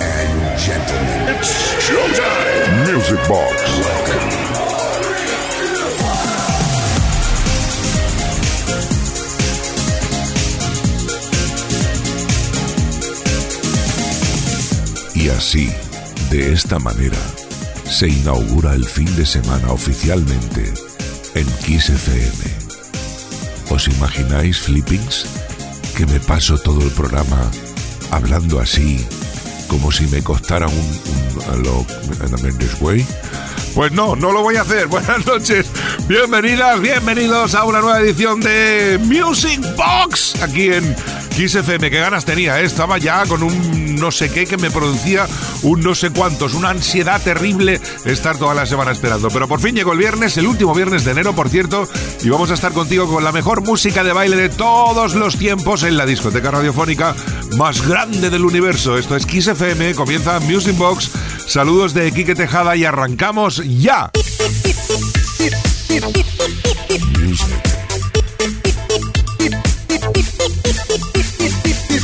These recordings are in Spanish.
And gentlemen, showtime. Music Box. Y así, de esta manera, se inaugura el fin de semana oficialmente en Kiss FM. ¿Os imagináis, Flippings, que me paso todo el programa hablando así, como si me costara un, un lo, Way? Pues no, no lo voy a hacer. Buenas noches, bienvenidas, bienvenidos a una nueva edición de Music Box aquí en Kiss FM, qué ganas tenía, ¿eh? estaba ya con un no sé qué que me producía un no sé cuántos, una ansiedad terrible estar toda la semana esperando. Pero por fin llegó el viernes, el último viernes de enero, por cierto, y vamos a estar contigo con la mejor música de baile de todos los tiempos en la discoteca radiofónica más grande del universo. Esto es Kiss FM, comienza Music Box. Saludos de Quique Tejada y arrancamos ya. Music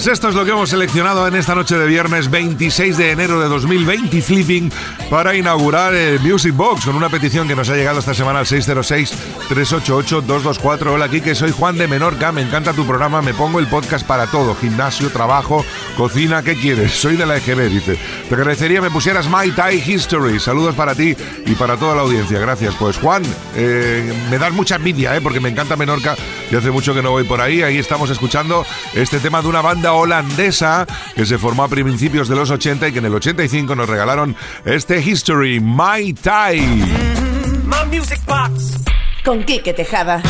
Pues esto es lo que hemos seleccionado en esta noche de viernes 26 de enero de 2020, Flipping, para inaugurar el Music Box con una petición que nos ha llegado esta semana al 606-388-224. Hola, que soy Juan de Menorca, me encanta tu programa, me pongo el podcast para todo, gimnasio, trabajo, cocina, ¿qué quieres? Soy de la EGB, dice. Te agradecería me pusieras My Thai History. Saludos para ti y para toda la audiencia, gracias. Pues Juan, eh, me das mucha envidia, ¿eh? porque me encanta Menorca y hace mucho que no voy por ahí. Ahí estamos escuchando este tema de una banda holandesa que se formó a principios de los 80 y que en el 85 nos regalaron este History, My Thai. Music Box. Con Quique Tejada.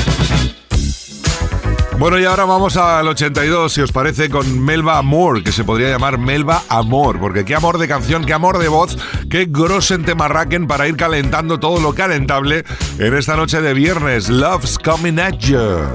Bueno, y ahora vamos al 82, si os parece, con Melba Amor, que se podría llamar Melba Amor, porque qué amor de canción, qué amor de voz, qué grosen temarraquen para ir calentando todo lo calentable en esta noche de viernes. Love's coming at you.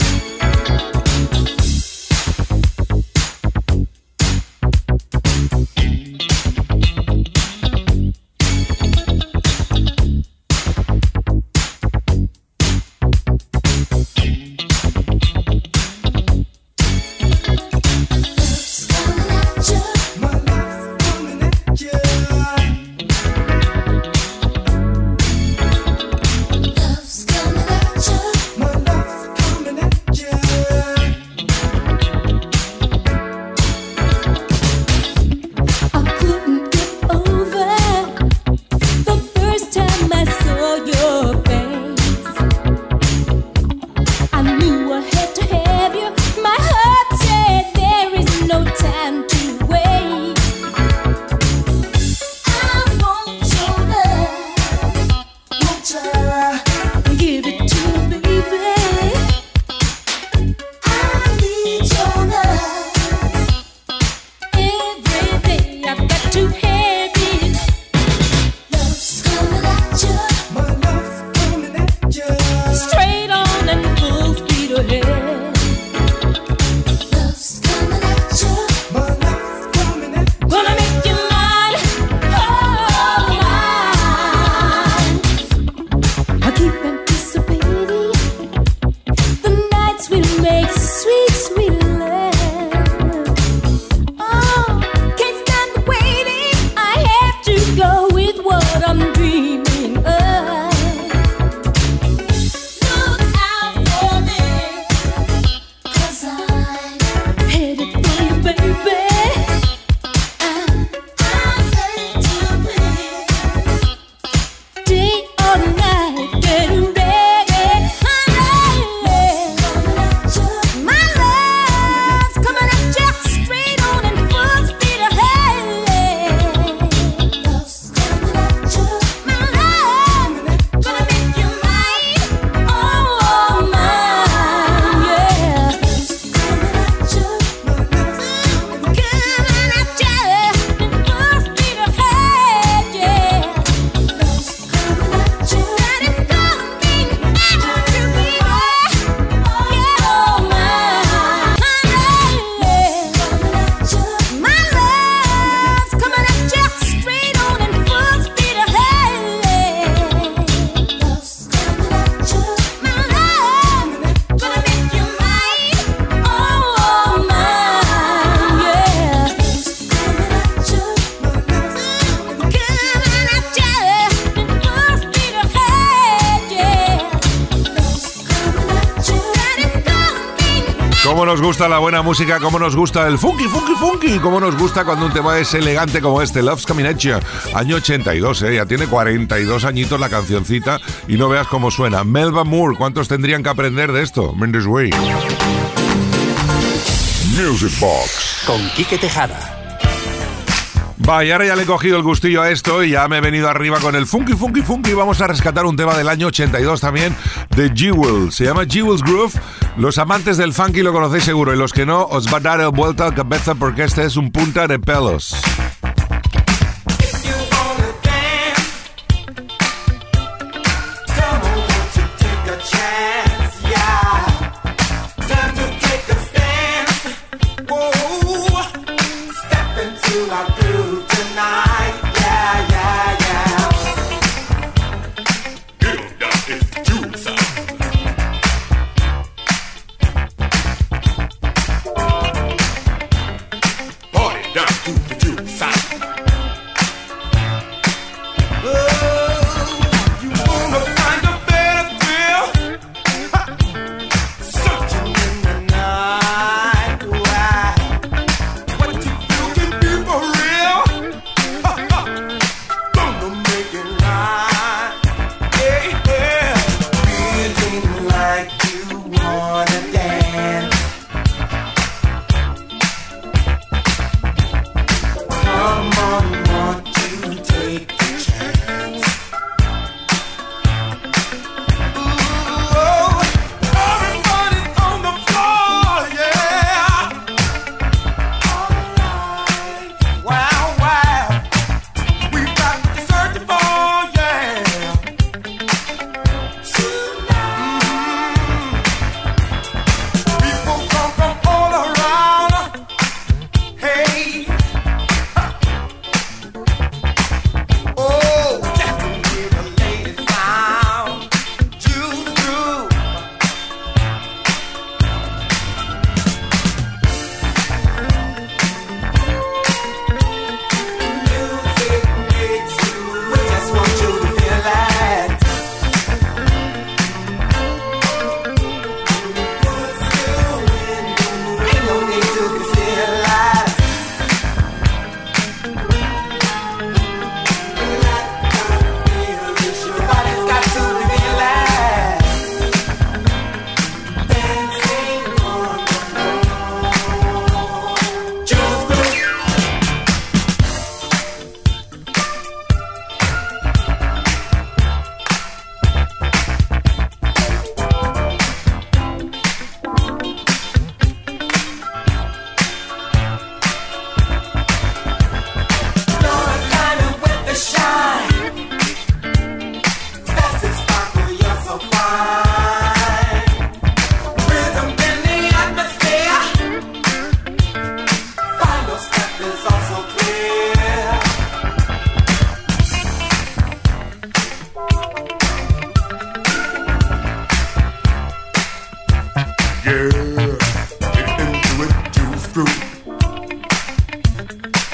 Gusta la buena música, cómo nos gusta el funky, funky, funky, cómo nos gusta cuando un tema es elegante como este, Love's Coming At You, año 82, ¿eh? ya tiene 42 añitos la cancioncita y no veas cómo suena. Melba Moore, ¿cuántos tendrían que aprender de esto? Mendes Way. Music Box. Con Quique Tejada. Vaya, ahora ya le he cogido el gustillo a esto y ya me he venido arriba con el funky, funky, funky. Vamos a rescatar un tema del año 82 también de Jewel. Se llama Jewel's Groove. Los amantes del funky lo conocéis seguro y los que no, os va a dar el vuelta a cabeza porque este es un punta de pelos.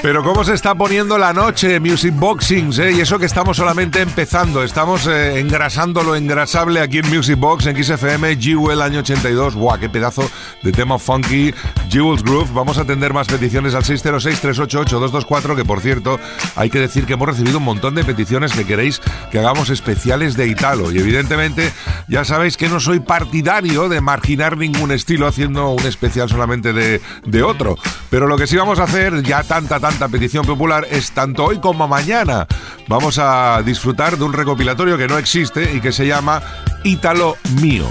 Pero cómo se está poniendo la noche, Music Boxings, ¿eh? y eso que estamos solamente empezando, estamos eh, engrasando lo engrasable aquí en Music Box, en XFM, Jewel año 82, ¡buah, qué pedazo de tema funky, Jewel's Groove! Vamos a atender más peticiones al 606-388-224, que por cierto, hay que decir que hemos recibido un montón de peticiones que queréis que hagamos especiales de Italo, y evidentemente ya sabéis que no soy partidario de marginar ningún estilo haciendo un especial solamente de, de otro, pero lo que sí vamos a hacer, ya tanta, tanta petición popular es tanto hoy como mañana. Vamos a disfrutar de un recopilatorio que no existe y que se llama Ítalo Mío.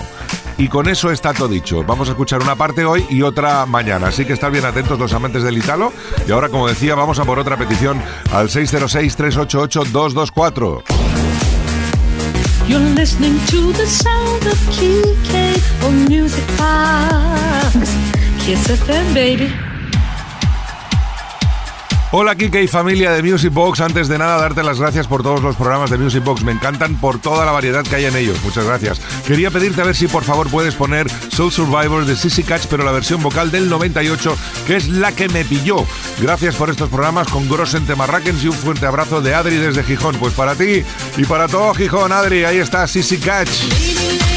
Y con eso está todo dicho. Vamos a escuchar una parte hoy y otra mañana. Así que están bien atentos los amantes del Italo. Y ahora, como decía, vamos a por otra petición al 606-388-224. You're listening to the sound of KK or Music Box. Kiss FM, baby. Hola Kike y familia de Music Box. Antes de nada, darte las gracias por todos los programas de Music Box. Me encantan por toda la variedad que hay en ellos. Muchas gracias. Quería pedirte a ver si por favor puedes poner Soul Survivor de Sissy Catch, pero la versión vocal del 98, que es la que me pilló. Gracias por estos programas con Grossen Temarrakens y un fuerte abrazo de Adri desde Gijón. Pues para ti y para todo Gijón, Adri, ahí está Sissy Catch.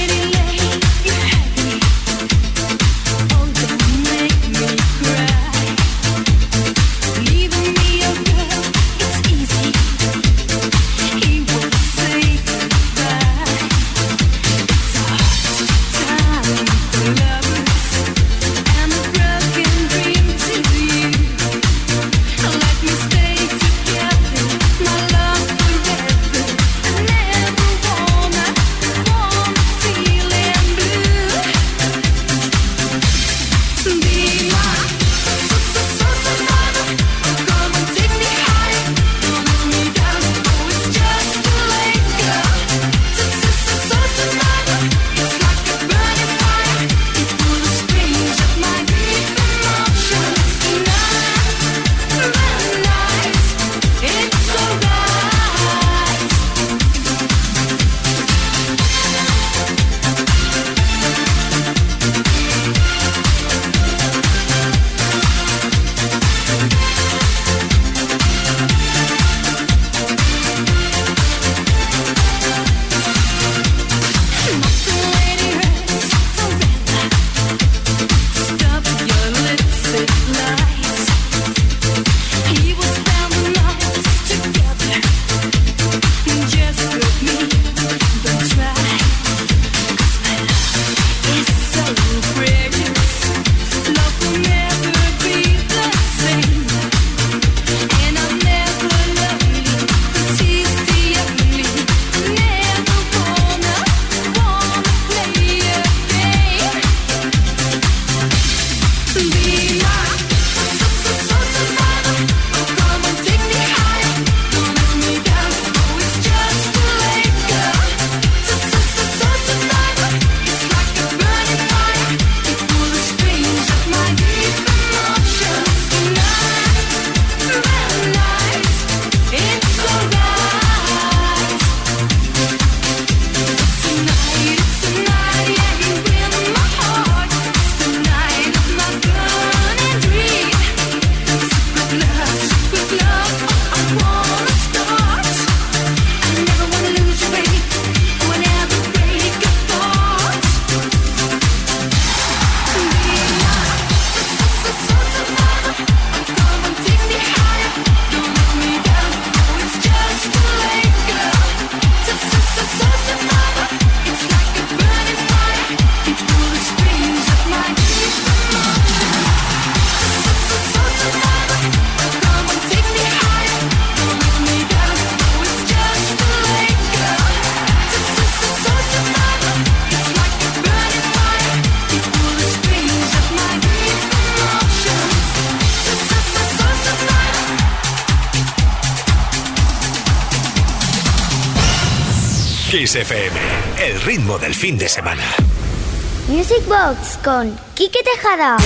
Fin de semana. Music Box con Kike Tejada.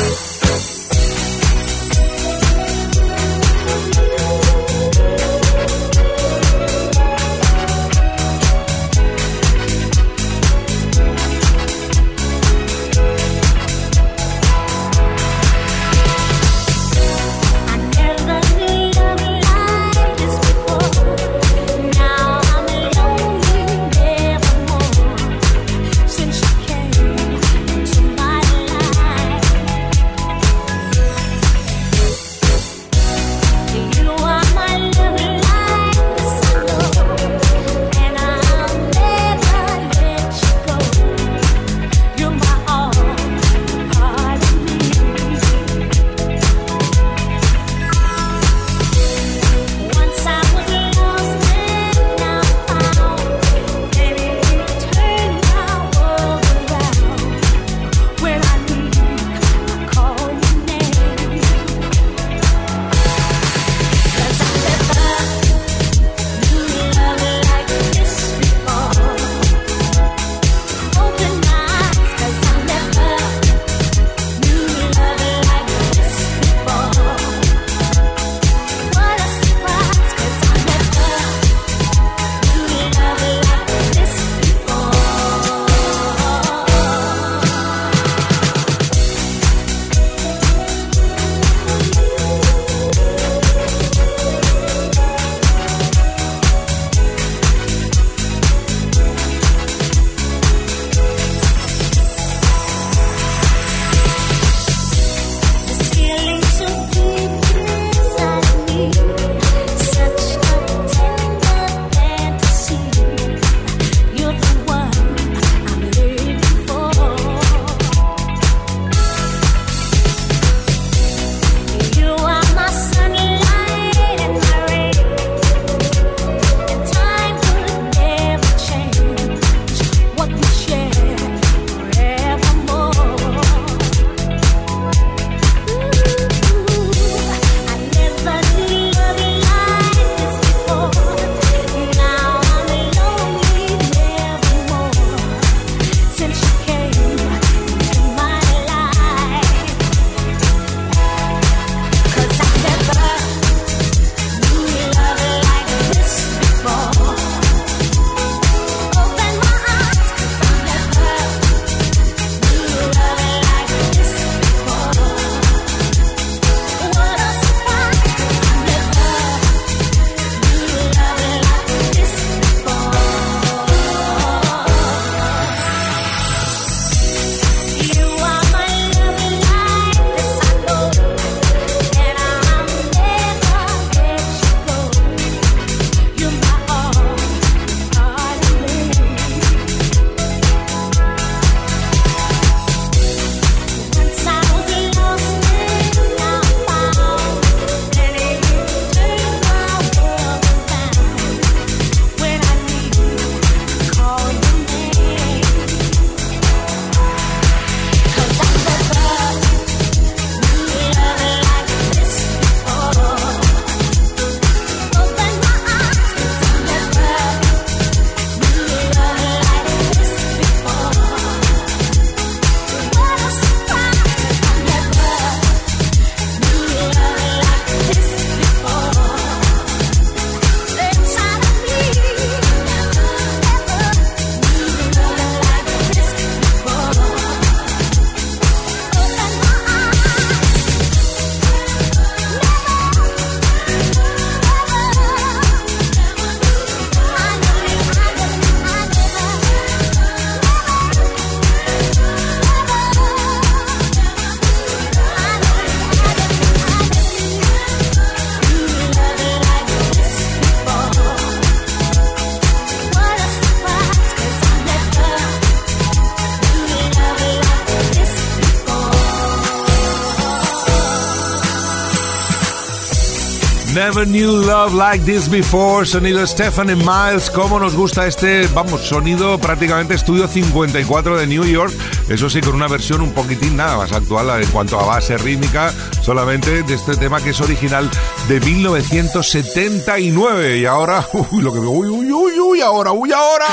Never knew love like this before. Sonido Stephanie Miles. Cómo nos gusta este, vamos, sonido prácticamente estudio 54 de New York. Eso sí, con una versión un poquitín nada más actual en cuanto a base rítmica, solamente de este tema que es original de 1979. Y ahora, uy, lo que uy, uy, uy, uy, ahora, uy, ahora.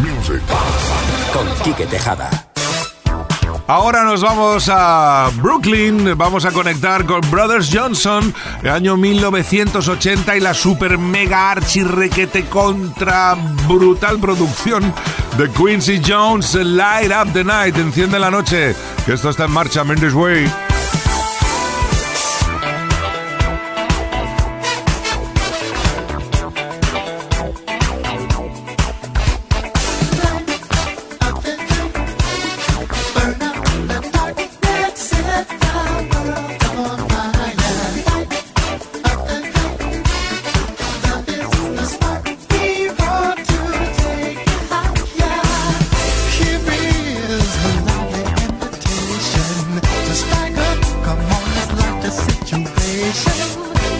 Music con Quique Tejada. Ahora nos vamos a Brooklyn, vamos a conectar con Brothers Johnson, año 1980 y la super mega archi requete contra brutal producción de Quincy Jones, Light Up the Night, enciende la noche, que esto está en marcha, Mendes Way.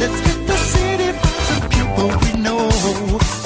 Let's get the city some people we know.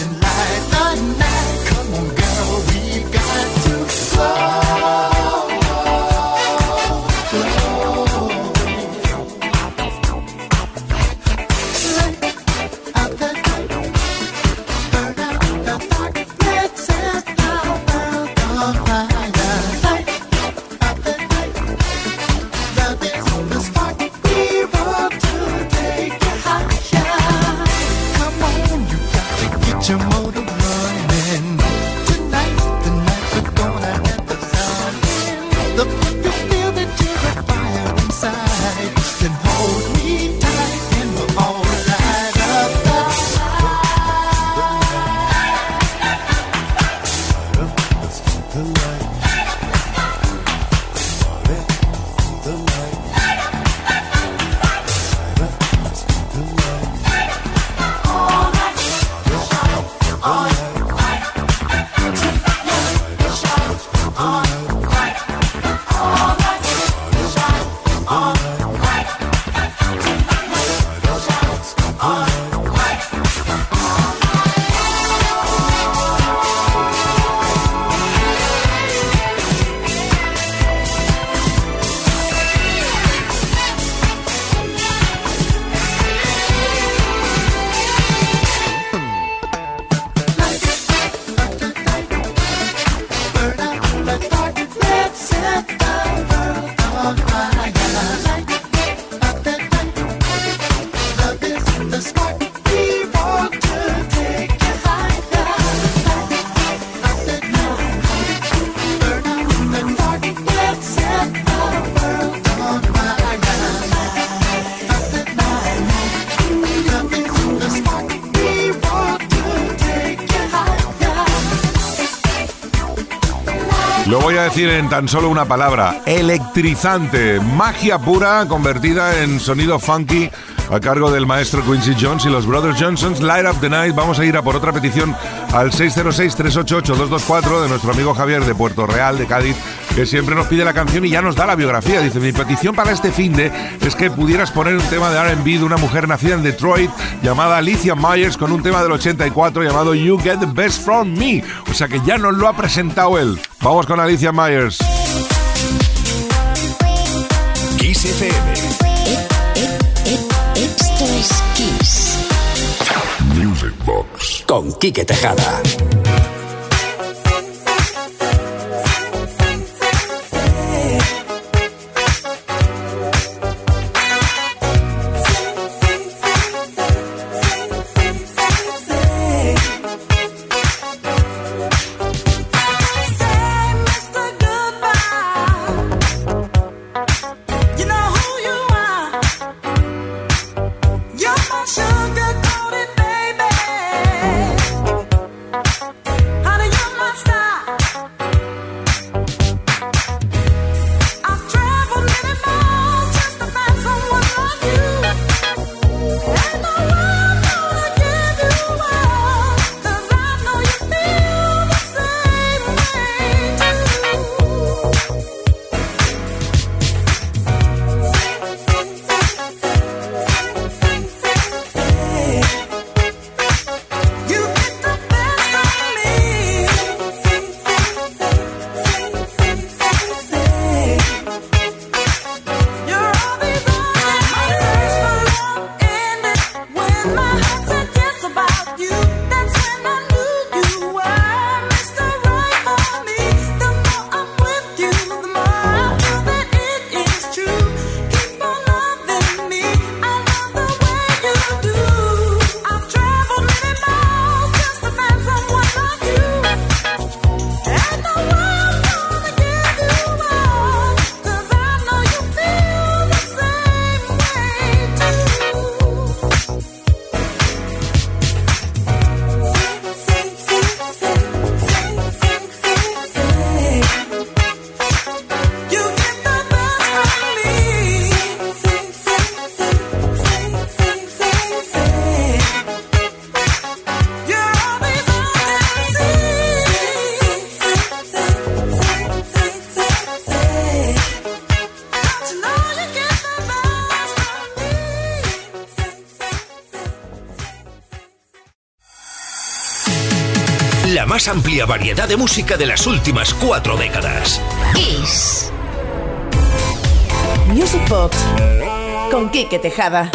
Decir en tan solo una palabra, electrizante, magia pura convertida en sonido funky a cargo del maestro Quincy Jones y los Brothers Johnsons, Light Up the Night. Vamos a ir a por otra petición al 606-388-224 de nuestro amigo Javier de Puerto Real, de Cádiz, que siempre nos pide la canción y ya nos da la biografía. Dice, mi petición para este fin de es que pudieras poner un tema de RB de una mujer nacida en Detroit llamada Alicia Myers con un tema del 84 llamado You Get the Best From Me. O sea que ya nos lo ha presentado él. Vamos con Alicia Myers. Con Quique Tejada. La más amplia variedad de música de las últimas cuatro décadas. Music Box con Quique Tejada.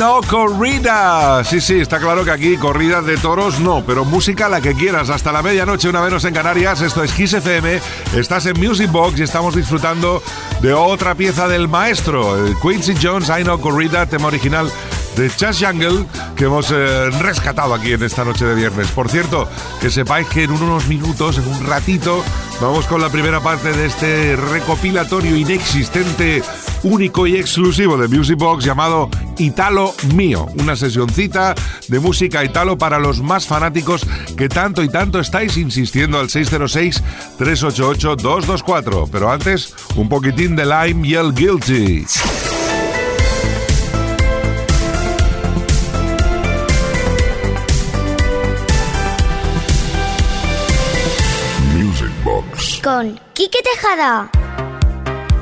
No, corrida. Sí, sí, está claro que aquí corridas de toros no, pero música la que quieras. Hasta la medianoche, una menos en Canarias. Esto es Kiss FM. Estás en Music Box y estamos disfrutando de otra pieza del maestro, Quincy Jones, I Know Corrida, tema original de Chas Jungle que hemos eh, rescatado aquí en esta noche de viernes. Por cierto, que sepáis que en unos minutos, en un ratito, vamos con la primera parte de este recopilatorio inexistente, único y exclusivo de Music Box llamado Italo Mío, una sesioncita de música italo para los más fanáticos que tanto y tanto estáis insistiendo al 606-388-224. Pero antes, un poquitín de Lime y Guilty. Con Quique Tejada.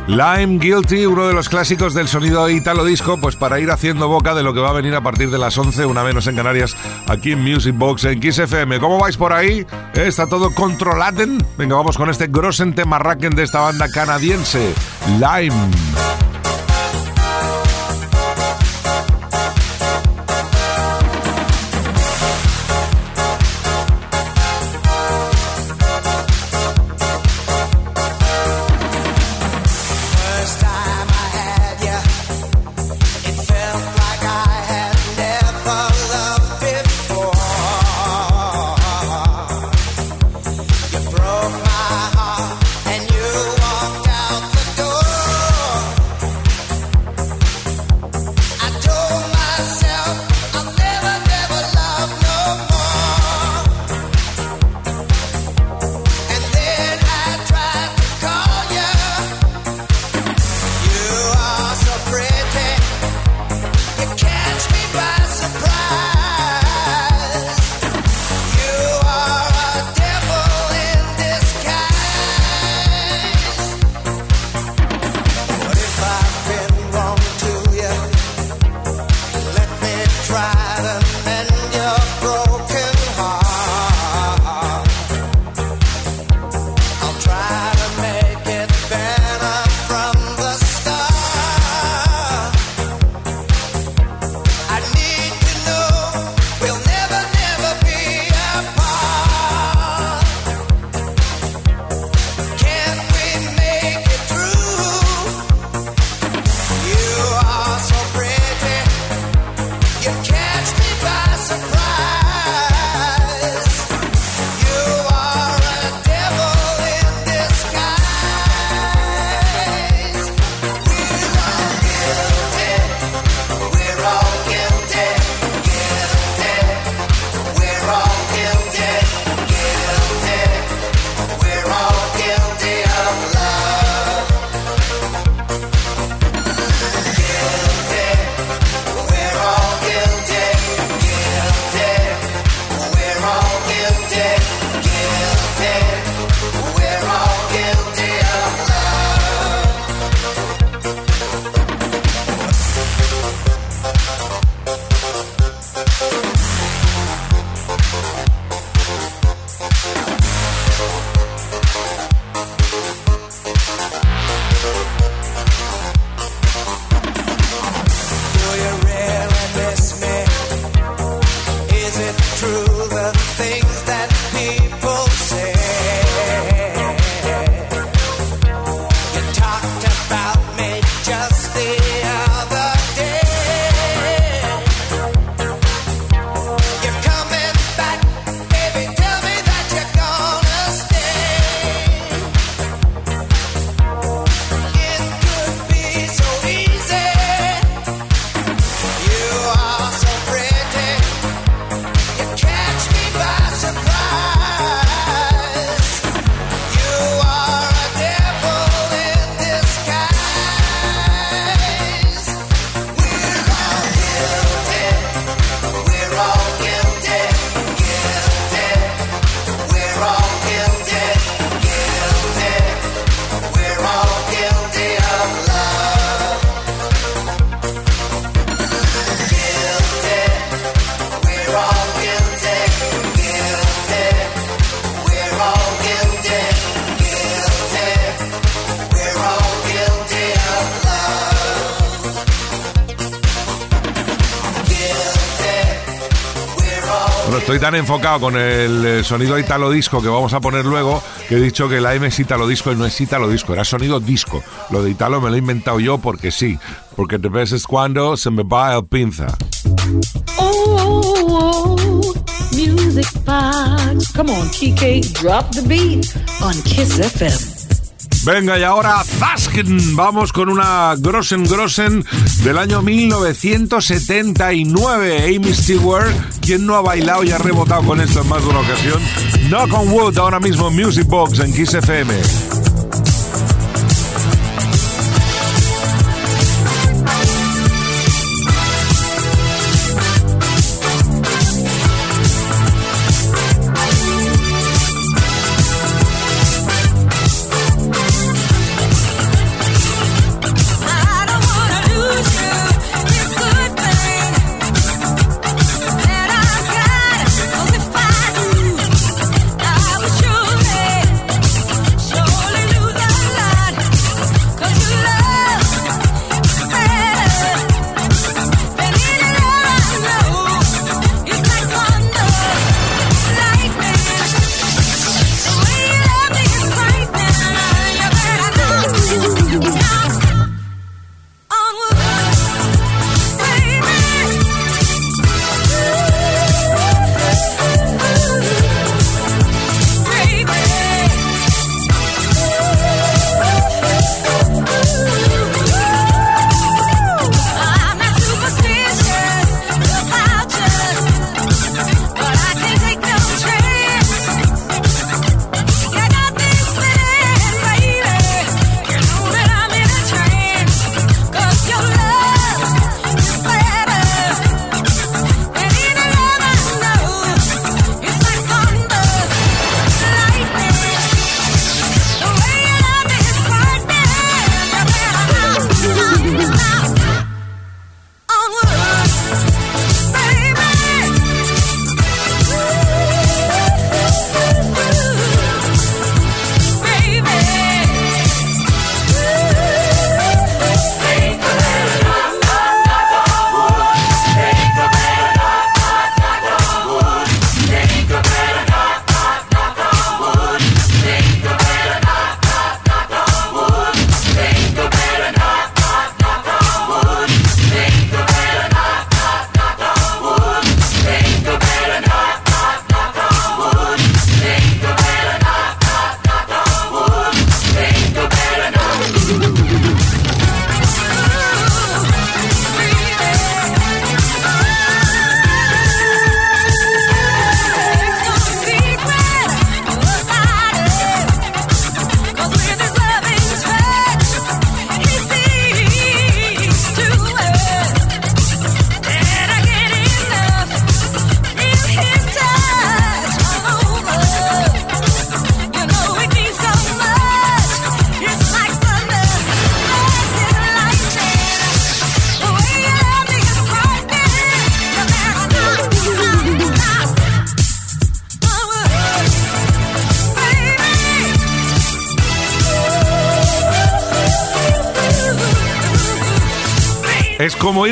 Lime Guilty, uno de los clásicos del sonido italo disco, pues para ir haciendo boca de lo que va a venir a partir de las 11, una menos en Canarias, aquí en Music Box en Kiss FM. ¿Cómo vais por ahí? ¿Está todo controlado? Venga, vamos con este grosen tema de esta banda canadiense, Lime. Tan enfocado con el eh, sonido italo disco que vamos a poner luego que he dicho que la M es italo disco y no es italo disco, era sonido disco. Lo de italo me lo he inventado yo porque sí, porque te ves cuando se me va el pinza. Oh, music box. Come on, Kike, drop the beat on Kiss FM. Venga, y ahora Zasken. Vamos con una Grossen Grossen del año 1979. Amy Stewart, quien no ha bailado y ha rebotado con esto en más de una ocasión. Knock on Wood, ahora mismo Music Box en Kiss.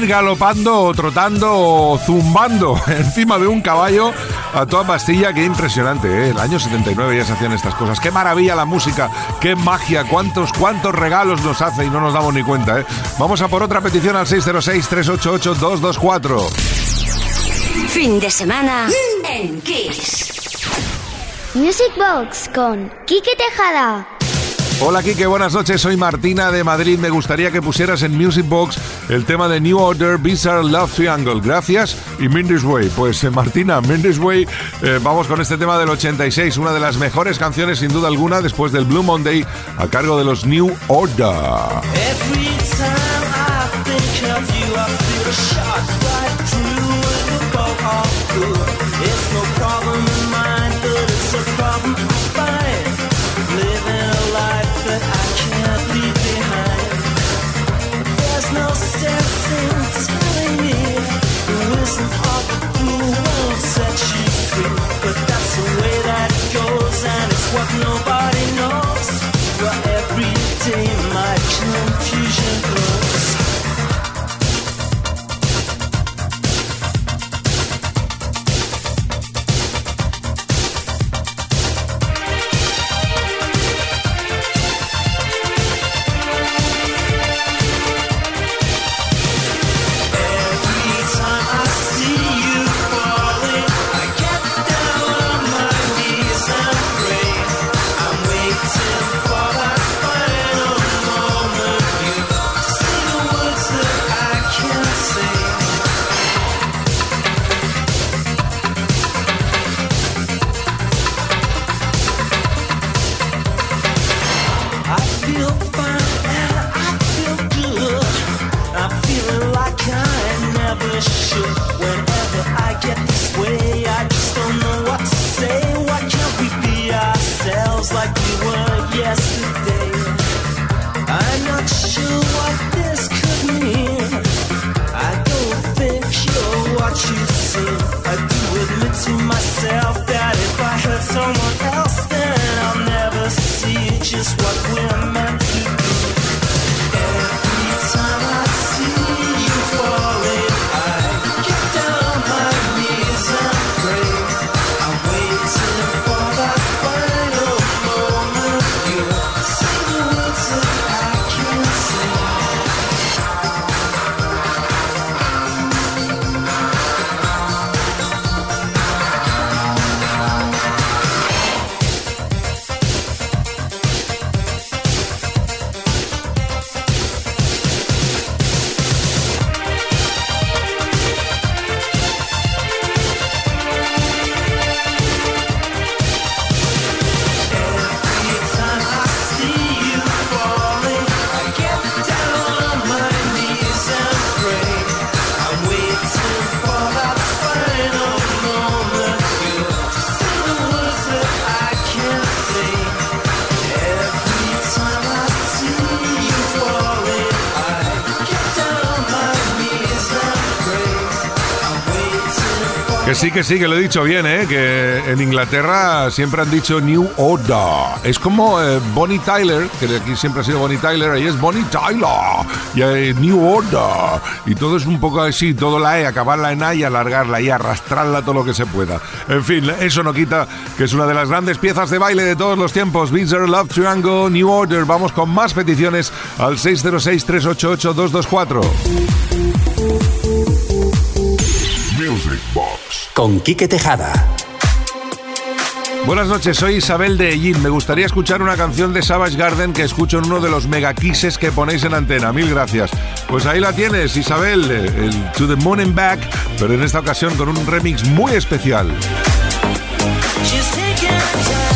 Ir galopando o trotando o zumbando encima de un caballo a toda pastilla. Qué impresionante, ¿eh? El año 79 ya se hacían estas cosas. Qué maravilla la música, qué magia, cuántos, cuántos regalos nos hace y no nos damos ni cuenta, ¿eh? Vamos a por otra petición al 606-388-224. Fin de semana en Kiss. Music Box con Quique Tejada. Hola Kike, buenas noches, soy Martina de Madrid. Me gustaría que pusieras en Music Box el tema de New Order Bizarre Love Triangle. Gracias y Mindy's Way. Pues eh, Martina, Mindy's Way, eh, vamos con este tema del 86, una de las mejores canciones sin duda alguna después del Blue Monday a cargo de los New Order. Every time I think of you, que sí, que lo he dicho bien, ¿eh? que en Inglaterra siempre han dicho New Order. Es como eh, Bonnie Tyler, que de aquí siempre ha sido Bonnie Tyler, ahí es Bonnie Tyler, y eh, New Order. Y todo es un poco así, todo la E, acabarla en A y alargarla y arrastrarla todo lo que se pueda. En fin, eso no quita que es una de las grandes piezas de baile de todos los tiempos. Bizarre Love Triangle, New Order. Vamos con más peticiones al 606 388 224. Con Quique Tejada. Buenas noches, soy Isabel de Ellín. Me gustaría escuchar una canción de Savage Garden que escucho en uno de los megaquises que ponéis en antena. Mil gracias. Pues ahí la tienes, Isabel, el To the Moon and Back, pero en esta ocasión con un remix muy especial. She's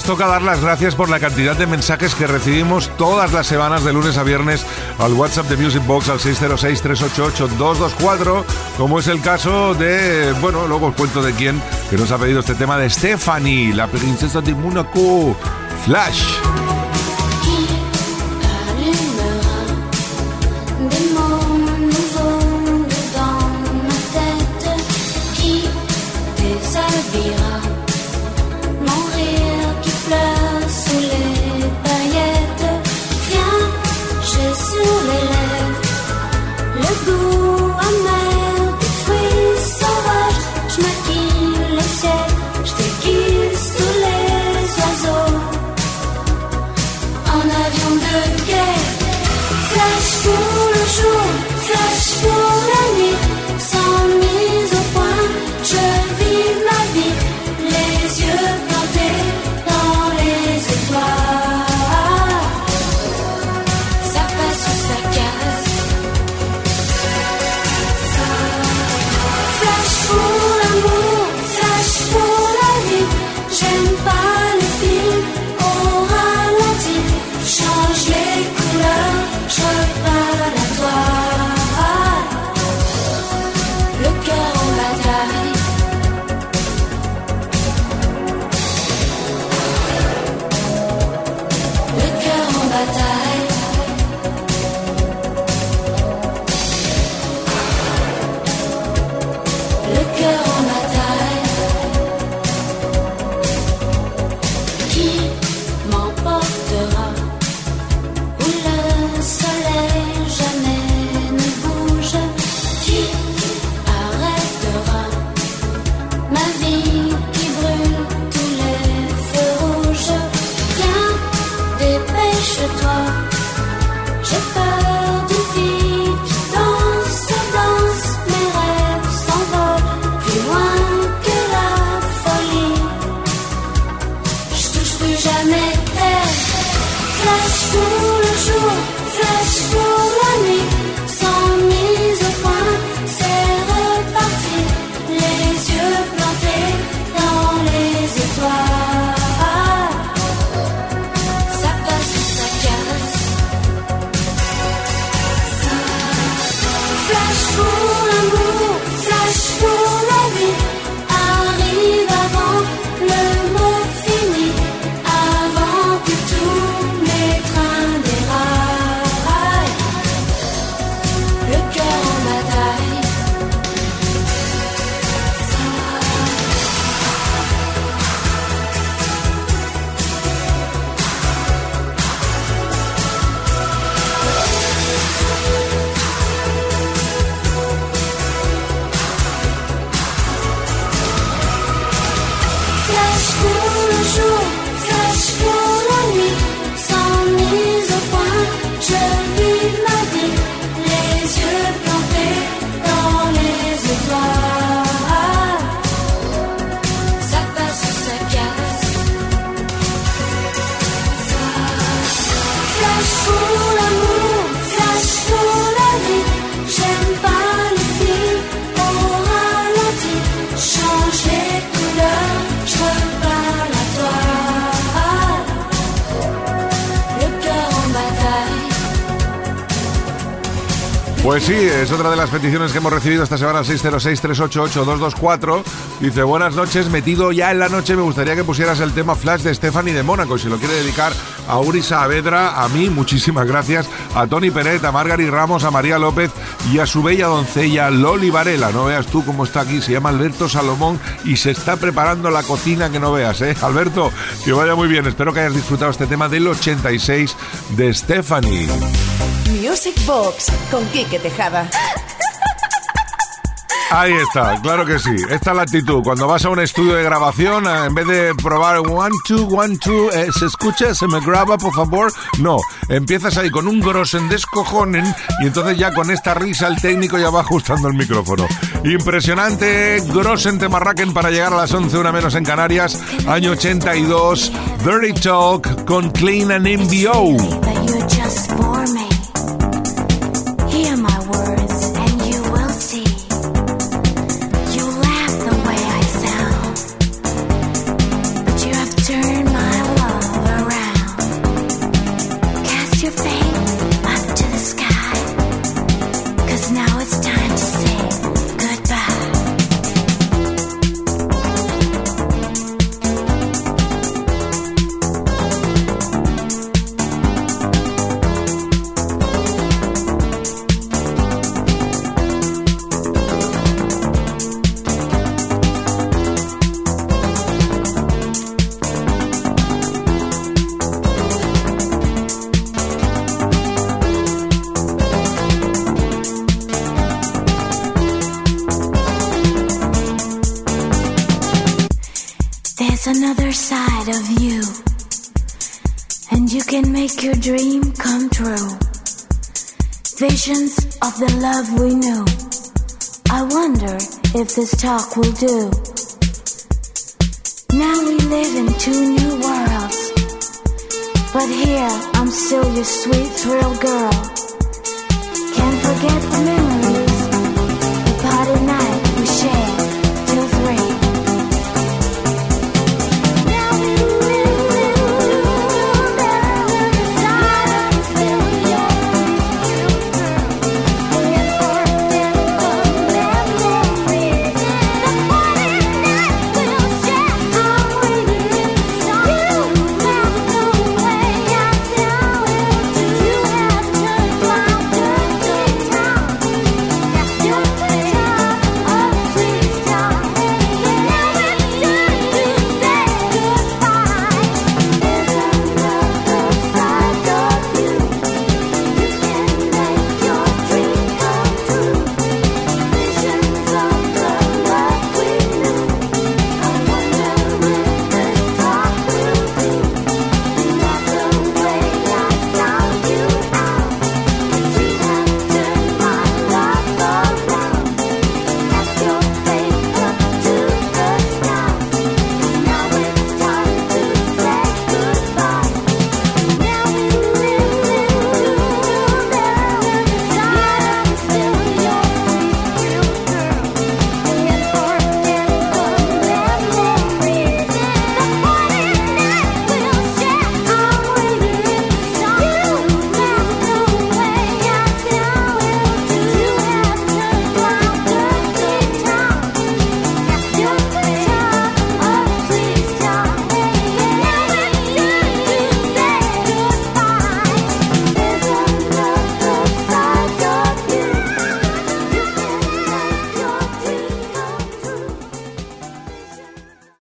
Toca dar las gracias por la cantidad de mensajes que recibimos todas las semanas de lunes a viernes al WhatsApp de Music Box al 606-388-224, como es el caso de, bueno, luego os cuento de quién, que nos ha pedido este tema de Stephanie, la princesa de Monaco, Flash. Peticiones que hemos recibido esta semana 606-388-224. Dice, buenas noches, metido ya en la noche, me gustaría que pusieras el tema Flash de Stephanie de Mónaco. Y si lo quiere dedicar a Uri Saavedra, a mí, muchísimas gracias. A Tony Peret, a Margari Ramos, a María López y a su bella doncella Loli Varela. No veas tú cómo está aquí, se llama Alberto Salomón y se está preparando la cocina que no veas, ¿eh? Alberto, que vaya muy bien. Espero que hayas disfrutado este tema del 86 de Stephanie. Music Box con Quique Tejada. Ahí está, claro que sí. Esta es la actitud. Cuando vas a un estudio de grabación, eh, en vez de probar one, two, one, two, eh, ¿se escucha? ¿Se me graba, por favor? No. Empiezas ahí con un grosen descojonen y entonces ya con esta risa el técnico ya va ajustando el micrófono. Impresionante, grosen temarraquen para llegar a las 11, una menos en Canarias, año 82. Dirty Talk con Clean and MBO. Talk will do. Now we live in two new worlds. But here, I'm still your sweet thrill girl.